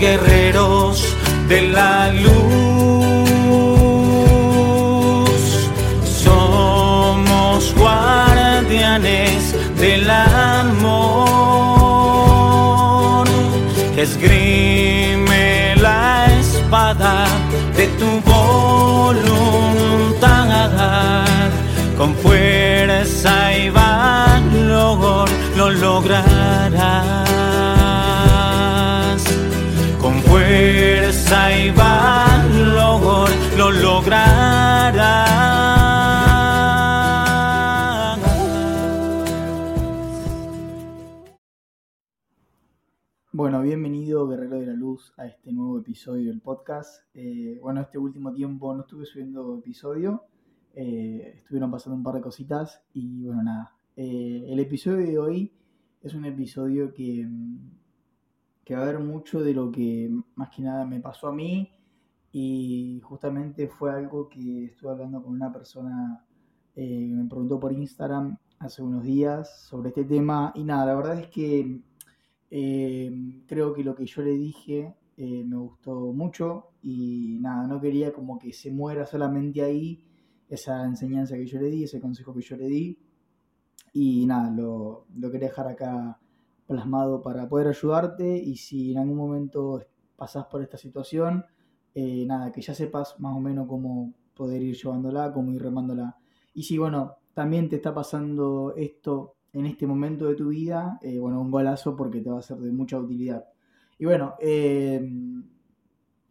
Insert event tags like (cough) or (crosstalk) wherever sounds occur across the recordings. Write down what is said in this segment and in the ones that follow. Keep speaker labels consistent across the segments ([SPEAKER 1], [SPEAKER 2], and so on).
[SPEAKER 1] guerreros de la luz. Somos guardianes del amor. Esgrime la espada de tu voluntad con fuerza y valor lo lograrás. Lo.
[SPEAKER 2] Bueno, bienvenido Guerrero de la Luz a este nuevo episodio del podcast. Eh, bueno, este último tiempo no estuve subiendo episodio, eh, estuvieron pasando un par de cositas y bueno, nada. Eh, el episodio de hoy es un episodio que, mm, que a ver mucho de lo que más que nada me pasó a mí y justamente fue algo que estuve hablando con una persona eh, que me preguntó por Instagram hace unos días sobre este tema y nada, la verdad es que eh, creo que lo que yo le dije eh, me gustó mucho y nada, no quería como que se muera solamente ahí esa enseñanza que yo le di, ese consejo que yo le di y nada, lo, lo quería dejar acá plasmado para poder ayudarte y si en algún momento pasás por esta situación, eh, nada, que ya sepas más o menos cómo poder ir llevándola, cómo ir remándola. Y si, bueno, también te está pasando esto en este momento de tu vida, eh, bueno, un golazo porque te va a ser de mucha utilidad. Y bueno, eh,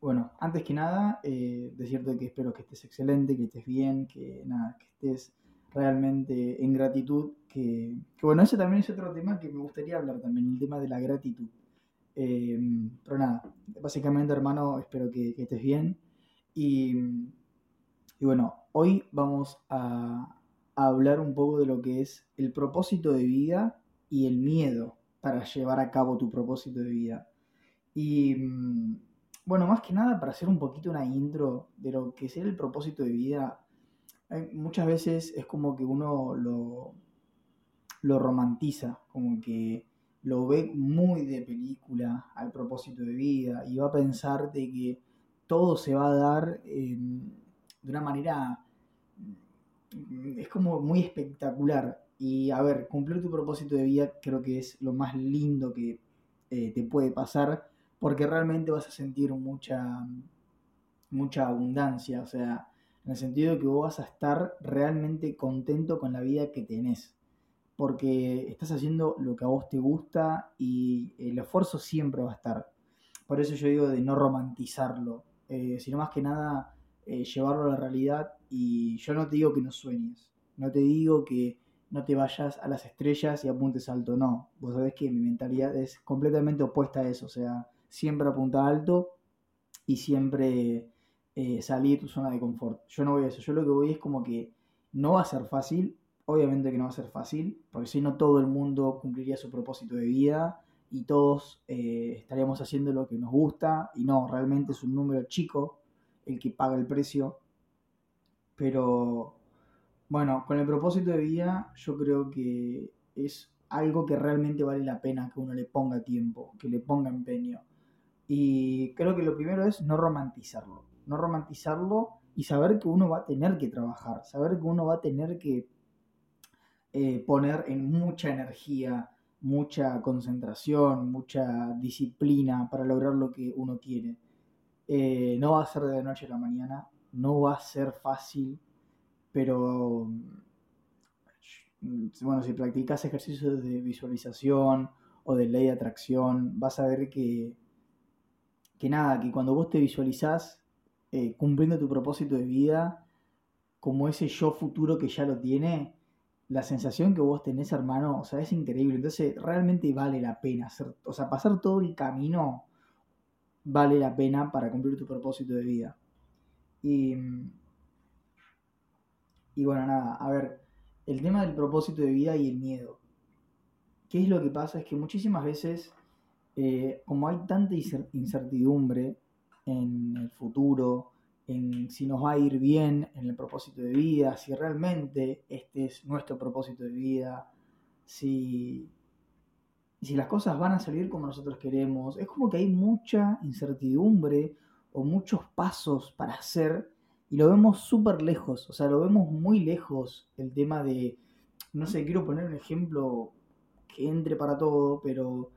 [SPEAKER 2] bueno, antes que nada, eh, decirte que espero que estés excelente, que estés bien, que nada, que estés realmente en gratitud, que, bueno, ese también es otro tema que me gustaría hablar también, el tema de la gratitud. Eh, pero nada, básicamente hermano, espero que, estés bien. Y, y bueno, hoy vamos a, a hablar un poco de lo que es el propósito de vida y el miedo para llevar a cabo tu propósito de vida. Y mm, bueno, más que nada para hacer un poquito una intro de lo que es el propósito de vida, muchas veces es como que uno lo, lo romantiza, como que lo ve muy de película al propósito de vida y va a pensar de que todo se va a dar de una manera, mm, es como muy espectacular. Y a ver, cumplir tu propósito de vida creo que es lo más lindo que eh, te puede pasar porque realmente vas a sentir mucha, mucha abundancia, o sea, en el sentido de que vos vas a estar realmente contento con la vida que tenés, porque estás haciendo lo que a vos te gusta y el esfuerzo siempre va a estar. Por eso yo digo de no romantizarlo, eh, sino más que nada eh, llevarlo a la realidad. Y yo no te digo que no sueñes, no te digo que no te vayas a las estrellas y apuntes alto, no, vos sabés que mi mentalidad es completamente opuesta a eso, o sea, siempre apunta alto y siempre eh, salir de tu zona de confort. Yo no voy a eso, yo lo que voy es como que no va a ser fácil, obviamente que no va a ser fácil, porque si no todo el mundo cumpliría su propósito de vida y todos eh, estaríamos haciendo lo que nos gusta y no, realmente es un número chico el que paga el precio, pero bueno, con el propósito de vida yo creo que es algo que realmente vale la pena que uno le ponga tiempo, que le ponga empeño. Y creo que lo primero es no romantizarlo, no romantizarlo y saber que uno va a tener que trabajar, saber que uno va a tener que eh, poner en mucha energía, mucha concentración, mucha disciplina para lograr lo que uno quiere. Eh, no va a ser de la noche a la mañana, no va a ser fácil, pero mm, bueno, si practicas ejercicios de visualización o de ley de atracción, vas a ver que, que nada, que cuando vos te visualizás eh, cumpliendo tu propósito de vida, como ese yo futuro que ya lo tiene, la sensación que vos tenés, hermano, o sea, es increíble. Entonces, realmente vale la pena hacer, o sea, pasar todo el camino vale la pena para cumplir tu propósito de vida. Y, y bueno, nada, a ver, el tema del propósito de vida y el miedo. ¿Qué es lo que pasa? Es que muchísimas veces, eh, como hay tanta incer- incertidumbre en el futuro, en si nos va a ir bien en el propósito de vida, si realmente este es nuestro propósito de vida, si, si las cosas van a salir como nosotros queremos. Es como que hay mucha incertidumbre o muchos pasos para hacer y lo vemos súper lejos, o sea, lo vemos muy lejos el tema de, no sé, quiero poner un ejemplo que entre para todo, pero,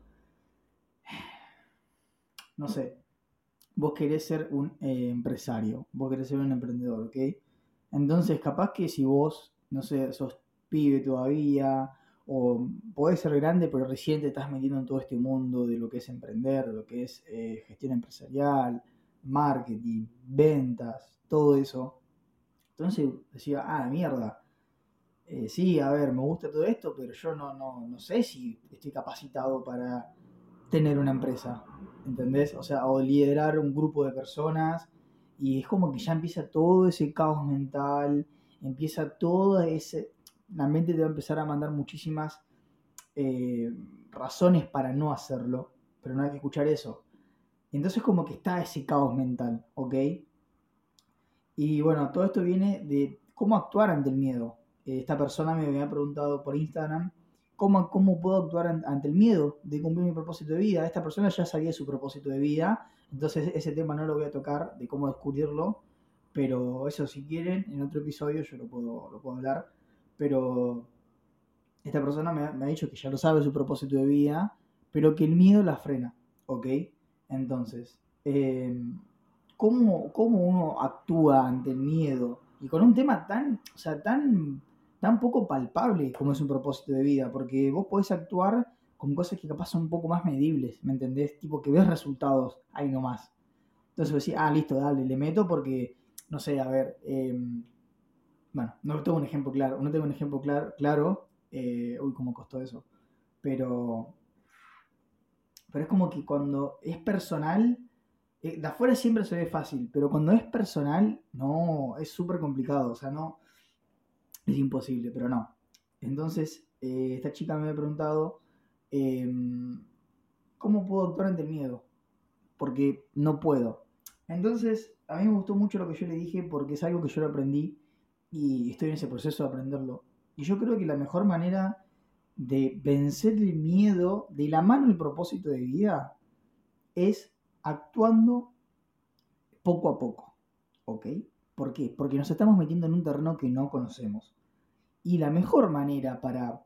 [SPEAKER 2] no sé, vos querés ser un eh, empresario, vos querés ser un emprendedor, ¿ok? Entonces, capaz que si vos, no sé, sos pibe todavía, o podés ser grande, pero recién te estás metiendo en todo este mundo de lo que es emprender, de lo que es eh, gestión empresarial, marketing, ventas, todo eso. Entonces decía, ah, mierda. Eh, sí, a ver, me gusta todo esto, pero yo no, no, no sé si estoy capacitado para tener una empresa, ¿entendés? O sea, o liderar un grupo de personas y es como que ya empieza todo ese caos mental, empieza todo ese... La mente te va a empezar a mandar muchísimas eh, razones para no hacerlo, pero no hay que escuchar eso. Entonces como que está ese caos mental, ¿ok? Y bueno, todo esto viene de cómo actuar ante el miedo. Esta persona me había preguntado por Instagram cómo, cómo puedo actuar ante el miedo de cumplir mi propósito de vida. Esta persona ya sabía su propósito de vida, entonces ese tema no lo voy a tocar de cómo descubrirlo, pero eso si quieren, en otro episodio yo lo puedo, hablar. Pero esta persona me ha, dicho que ya lo sabe su propósito de vida, pero que el miedo la frena, ¿ok? Entonces, eh, ¿cómo, uno actúa ante el miedo? Y con un tema tan, o sea, tan, tan poco palpable como es un propósito de vida, porque vos podés actuar con cosas que capaz son un poco más medibles, ¿me entendés? Tipo que ves resultados ahí nomás. Entonces vos decís, ah, listo, dale, le meto porque, no sé, a ver, em, bueno, no tengo un ejemplo claro, no tengo un ejemplo claro, claro eh, uy, cómo costó eso, pero, pero es como que cuando es personal, eh, de afuera siempre se ve fácil, pero cuando es personal, no, es súper complicado, o sea, no, es imposible, pero no. Entonces, eh, esta chica me ha preguntado, em, ¿cómo puedo actuar ante el miedo? Porque no puedo. Entonces, a mí me gustó mucho lo que yo le dije porque es algo que yo lo aprendí y estoy en ese proceso de aprenderlo. Y yo creo que la mejor manera de vencer el miedo de la mano del propósito de vida es actuando poco a poco. ¿Ok? ¿Por qué? Porque nos estamos metiendo en un terreno que no conocemos. Y la mejor manera para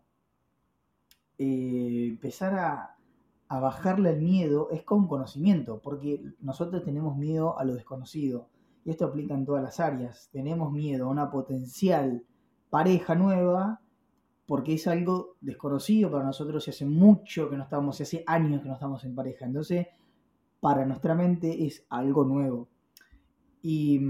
[SPEAKER 2] eh, empezar a, bajarle el miedo es con conocimiento, porque nosotros tenemos miedo a lo desconocido. Y esto aplica en todas las áreas. Tenemos miedo a una potencial pareja nueva porque es algo desconocido para nosotros y hace mucho que no estamos, hace años que no estamos en pareja. Entonces, para nuestra mente es algo nuevo. Y,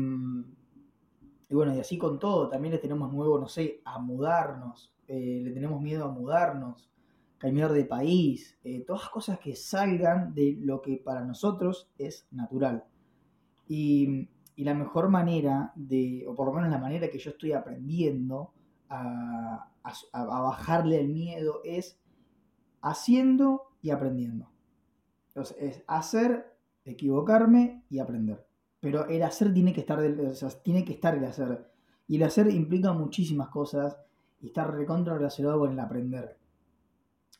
[SPEAKER 2] bueno, y así con todo, también le tenemos nuevo, no sé, a mudarnos, eh, le tenemos miedo a mudarnos, cambiar de país, eh, todas cosas que salgan de lo que para nosotros es natural. Y, la mejor manera de, o por lo menos la manera que yo estoy aprendiendo a, a bajarle el miedo es haciendo y aprendiendo. Entonces, es hacer, equivocarme y aprender. Pero el hacer tiene que estar, tiene que estar el hacer. Y el hacer implica muchísimas cosas y está recontra relacionado con el aprender.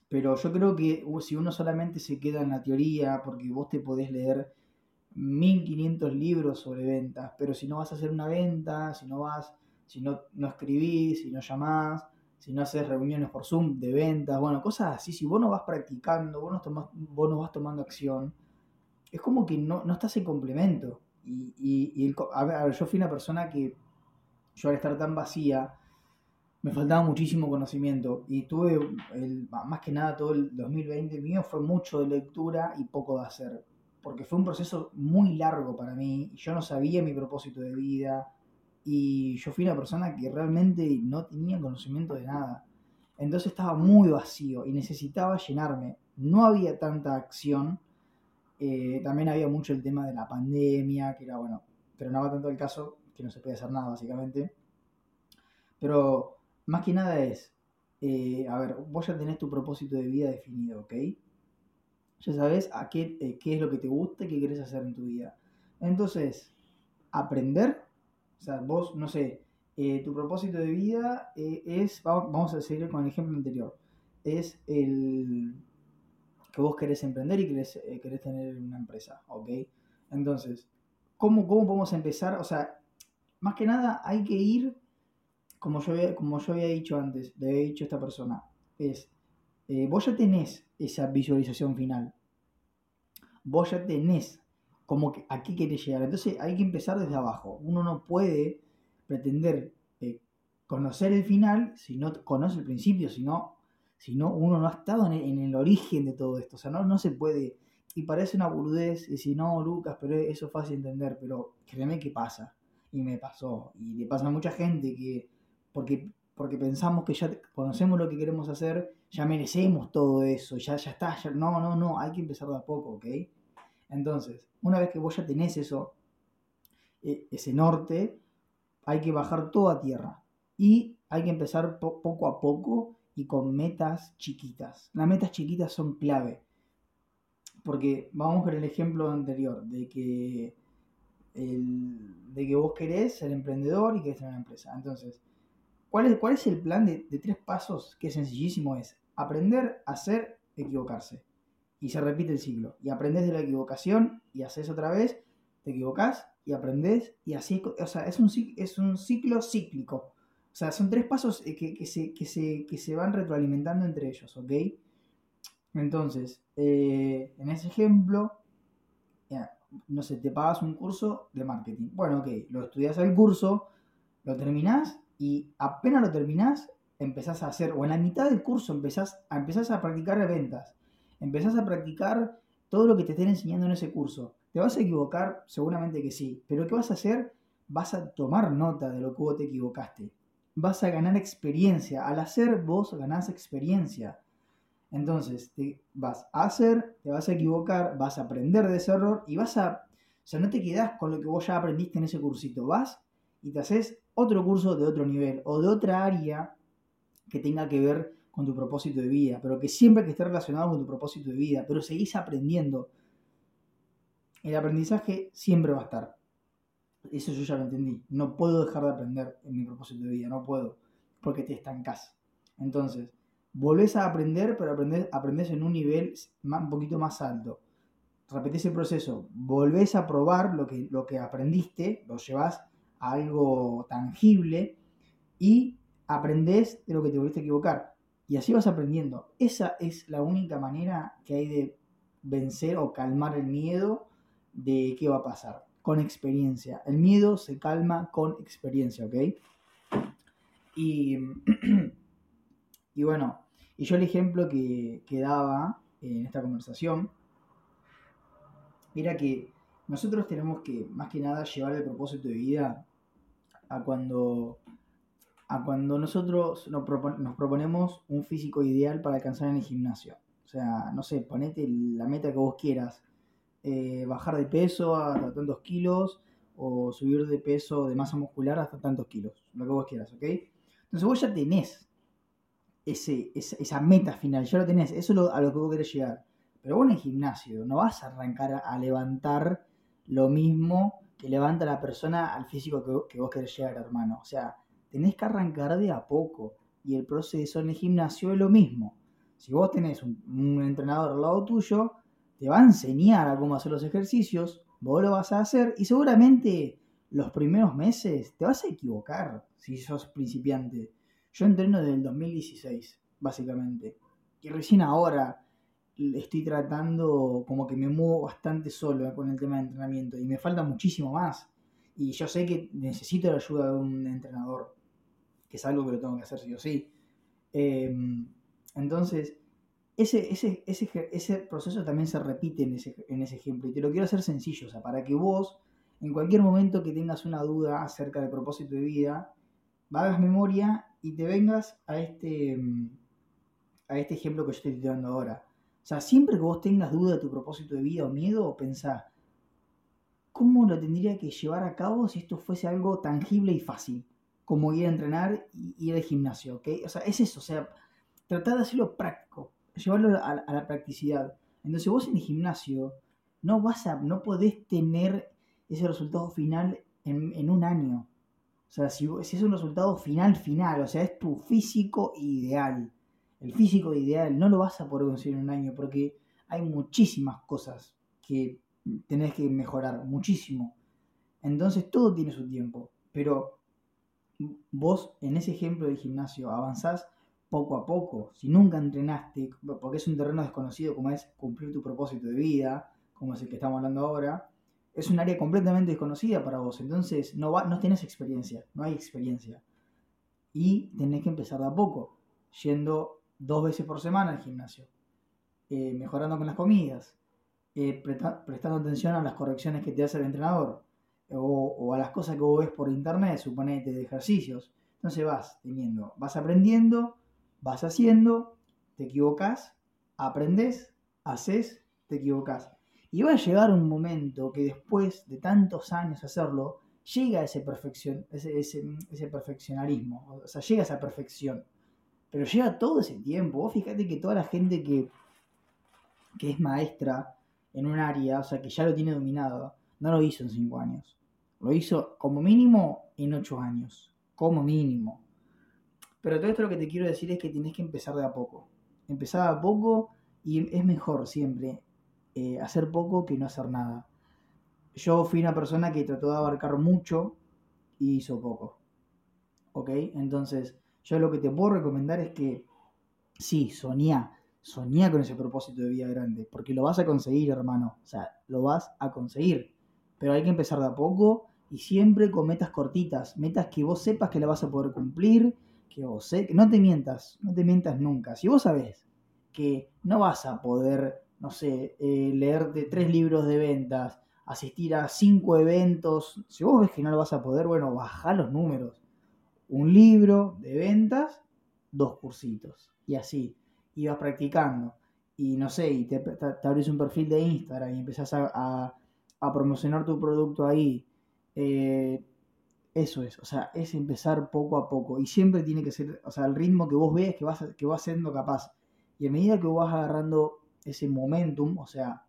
[SPEAKER 2] Pero yo creo que uh, si uno solamente se queda en la teoría, porque vos te podés leer 1500 libros sobre ventas, pero si no vas a hacer una venta, si no vas, si no, no escribís, si no llamás, si no haces reuniones por Zoom de ventas, bueno, cosas así, si vos no vas practicando, vos no, vos no vas tomando acción, es como que no, no estás en complemento. Y, y, a, ver, yo fui una persona que, yo al estar tan vacía, me faltaba muchísimo conocimiento y tuve, el, más que nada todo el 2020 mío fue mucho de lectura y poco de hacer, porque fue un proceso muy largo para mí y yo no sabía mi propósito de vida, y yo fui una persona que realmente no tenía conocimiento de nada. Entonces estaba muy vacío y necesitaba llenarme. No había tanta acción. Eh, también había mucho el tema de la pandemia, que era bueno, pero no va tanto el caso, que no se puede hacer nada básicamente. Pero más que nada es, eh, a ver, vos ya tenés tu propósito de vida definido, ¿ok? Ya sabes a qué, eh, qué es lo que te gusta y qué querés hacer en tu vida. Entonces, aprender o sea, vos, no sé, eh, tu propósito de vida eh, es, vamos a seguir con el ejemplo anterior, es el, que vos querés emprender y querés, eh, querés tener una empresa, ¿ok? Entonces, ¿cómo, ¿cómo podemos empezar? O sea, más que nada hay que ir, como yo había, como yo había dicho antes, le había dicho a esta persona, es, eh, vos ya tenés esa visualización final. Vos ya tenés como que a qué querés llegar. Entonces hay que empezar desde abajo. Uno no puede pretender eh, conocer el final si no conoce el principio, si no, si no uno no ha estado en el, origen de todo esto. O sea, no, no se puede. Y parece una boludez decir, no, Lucas, pero eso es fácil de entender, pero créeme que pasa. Y me pasó. Y le pasa a mucha gente que, porque, porque pensamos que ya conocemos lo que queremos hacer, ya merecemos todo eso, ya, ya está. no, no, no, hay que empezar de a poco, ¿ok? Entonces, una vez que vos ya tenés eso, e, ese norte, hay que bajar todo a tierra. Y hay que empezar poco a poco y con metas chiquitas. Las metas chiquitas son clave. Porque vamos con el ejemplo anterior, de que, de que vos querés ser emprendedor y querés tener una empresa. Entonces, ¿cuál es, cuál es el plan de, tres pasos? Que sencillísimo es aprender, hacer, equivocarse y se repite el ciclo. Y aprendes de la equivocación y haces otra vez, te equivocas y aprendes y así, o sea, es un, es un ciclo cíclico. O sea, son tres pasos eh, que, que, se, que, se, que se van retroalimentando entre ellos, ¿ok? Entonces, eh, en ese ejemplo, no sé, te pagas un curso de marketing. Bueno, ok, lo estudias el curso, lo terminás y apenas lo terminás, empezás a hacer, o en la mitad del curso empezás, a, empezás a practicar ventas empezás a practicar todo lo que te estén enseñando en ese curso. ¿Te vas a equivocar? Seguramente que sí. Pero ¿qué vas a hacer? Vas a tomar nota de lo que vos te equivocaste. Vas a ganar experiencia. Al hacer vos ganás experiencia. Entonces, te vas a hacer, te vas a equivocar, vas a aprender de ese error y vas a... O sea, no te quedás con lo que vos ya aprendiste en ese cursito. Vas y te haces otro curso de otro nivel o de otra área que tenga que ver con tu propósito de vida, pero que siempre que esté relacionado con tu propósito de vida, pero seguís aprendiendo. El aprendizaje siempre va a estar. Eso yo ya lo entendí. No puedo dejar de aprender en mi propósito de vida, no puedo, porque te estancás. Entonces, volvés a aprender, pero aprendes, en un nivel un poquito más alto. Repetís el proceso, volvés a probar lo que, lo que aprendiste, lo llevas a algo tangible y aprendés de lo que te volviste a equivocar. Y así vas aprendiendo. Esa es la única manera que hay de vencer o calmar el miedo de qué va a pasar. Con experiencia. El miedo se calma con experiencia, ¿ok? Y, (clears throat) y bueno, y yo el ejemplo que, que daba en esta conversación era que nosotros tenemos que, más que nada, llevar el propósito de vida a cuando a cuando nosotros nos, proponemos un físico ideal para alcanzar en el gimnasio. O sea, no sé, ponete la meta que vos quieras. Eh, bajar de peso hasta tantos kilos o subir de peso de masa muscular hasta tantos kilos. Lo que vos quieras, ¿ok? Entonces vos ya tenés ese, esa, meta final, ya lo tenés. Eso es a lo que vos querés llegar. Pero vos en el gimnasio no vas a arrancar a levantar lo mismo que levanta la persona al físico que, que vos querés llegar, hermano. O sea, tenés que arrancar de a poco. Y el proceso en el gimnasio es lo mismo. Si vos tenés un, entrenador al lado tuyo, te va a enseñar a cómo hacer los ejercicios, vos lo vas a hacer y seguramente los primeros meses te vas a equivocar si sos principiante. Yo entreno desde el 2016, básicamente. Y recién ahora estoy tratando como que me muevo bastante solo con el tema de entrenamiento y me falta muchísimo más. Y yo sé que necesito la ayuda de un entrenador que es algo que lo tengo que hacer sí o sí. Em, entonces, ese, ese, ese, proceso también se repite en ese, en ese ejemplo y te lo quiero hacer sencillo, o sea, para que vos, en cualquier momento que tengas una duda acerca del propósito de vida, hagas memoria y te vengas a este, em, a este ejemplo que yo estoy dando ahora. O sea, siempre que vos tengas duda de tu propósito de vida o miedo, pensá, ¿cómo lo tendría que llevar a cabo si esto fuese algo tangible y fácil? como ir a entrenar y ir al gimnasio, ¿ok? O sea, es eso, o sea, tratar de hacerlo práctico, llevarlo a, la practicidad. Entonces vos en el gimnasio no vas a, no podés tener ese resultado final en, un año. O sea, si, si, es un resultado final, final, o sea, es tu físico ideal. El físico ideal no lo vas a poder conseguir en un año porque hay muchísimas cosas que tenés que mejorar, muchísimo. Entonces todo tiene su tiempo, pero vos en ese ejemplo del gimnasio avanzás poco a poco. Si nunca entrenaste, porque es un terreno desconocido como es cumplir tu propósito de vida, como es el que estamos hablando ahora, es un área completamente desconocida para vos. Entonces no, va, no tenés experiencia, no hay experiencia. Y tenés que empezar de a poco, yendo dos veces por semana al gimnasio, eh, mejorando con las comidas, eh, prestando atención a las correcciones que te hace el entrenador o, o, a las cosas que vos ves por internet, suponete de ejercicios. Entonces vas teniendo, vas aprendiendo, vas haciendo, te equivocas, aprendes, haces, te equivocas. Y va a llegar un momento que después de tantos años hacerlo, llega ese, perfección, ese, ese, perfeccionarismo, o sea, llega esa perfección. Pero llega todo ese tiempo. Vos fíjate que toda la gente que, que es maestra en un área, o sea, que ya lo tiene dominado, no lo hizo en cinco años. Lo hizo como mínimo en ocho años. Como mínimo. Pero todo esto lo que te quiero decir es que tienes que empezar de a poco. Empezar de a poco y es mejor siempre eh, hacer poco que no hacer nada. Yo fui una persona que trató de abarcar mucho y hizo poco. ¿Ok? Entonces, yo lo que te puedo recomendar es que sí, soñá, soñá con ese propósito de vida grande, porque lo vas a conseguir, hermano. O sea, lo vas a conseguir. Pero hay que empezar de a poco y siempre con metas cortitas, metas que vos sepas que la vas a poder cumplir, que vos sé, que no te mientas, no te mientas nunca. Si vos sabés que no vas a poder no sé, eh, leerte tres libros de ventas, asistir a cinco eventos, si vos ves que no lo vas a poder, bueno, baja los números. Un libro de ventas, dos cursitos. Y así, y vas practicando. Y no sé, y te, te, un perfil de Instagram y empezás a, promocionar tu producto ahí. Eh, eso es, o sea, es empezar poco a poco. Y siempre tiene que ser, o sea, el ritmo que vos ves que vas, que vas siendo capaz. Y a medida que vas agarrando ese momentum, o sea,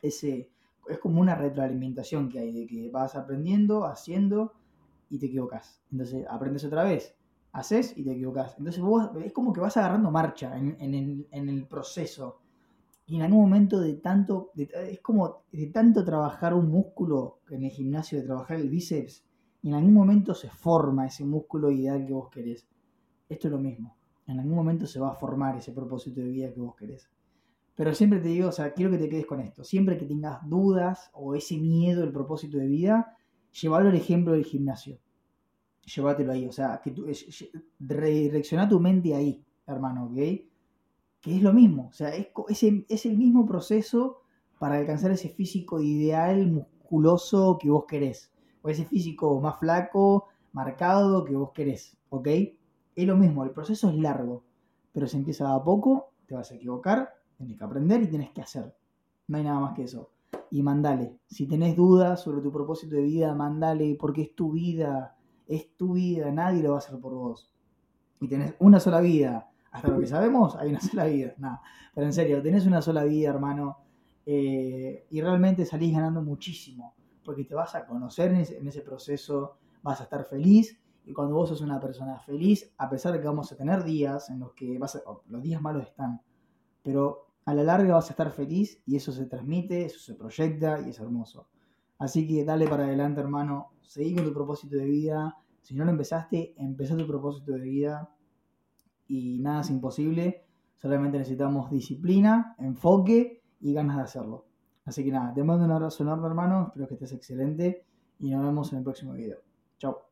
[SPEAKER 2] ese, es como una retroalimentación que hay de que vas aprendiendo, haciendo y te equivocas. Entonces aprendes otra vez, haces y te equivocas. Entonces vos es como que vas agarrando marcha en, el, proceso. Y en algún momento de tanto, es como de tanto trabajar un músculo en el gimnasio, de trabajar el bíceps, y en algún momento se forma ese músculo ideal que vos querés. Esto es lo mismo. En algún momento se va a formar ese propósito de vida que vos querés. Pero siempre te digo, o sea, quiero que te quedes con esto. Siempre que tengas dudas o ese miedo, el propósito de vida, llévalo al ejemplo del gimnasio. Llévatelo ahí, o sea, que tú, redirecciona tu mente ahí, hermano, ¿ok? Que es lo mismo, o sea, es, es el mismo proceso para alcanzar ese físico ideal, musculoso que vos querés. O físico más flaco, marcado que vos querés, ¿ok? Es lo mismo, el proceso es largo, pero se empieza a poco, te vas a equivocar, Tienes que aprender y tienes que hacer. No hay nada más que eso. Y mandale. Si tenés dudas sobre tu propósito de vida, mandale, porque es tu vida. Es tu vida. Nadie lo va a hacer por vos. Y tenés una sola vida. Hasta lo que sabemos, hay una sola vida. Nada. Pero en serio, tenés una sola vida, hermano. Eh, y realmente salís ganando muchísimo. Porque te vas a conocer en ese, proceso. Vas a estar feliz y cuando vos sos una persona feliz, a pesar de que vamos a tener días en los que vas a, los días malos están, pero a la larga vas a estar feliz y eso se transmite, eso se proyecta y es hermoso. Así que dale para adelante, hermano, seguí con tu propósito de vida. Si no lo empezaste, empezá tu propósito de vida y nada es imposible. Solamente necesitamos disciplina, enfoque y ganas de hacerlo. Así que nada, te mando un abrazo enorme, hermano. Espero que estés excelente y nos vemos en el próximo video. Chao.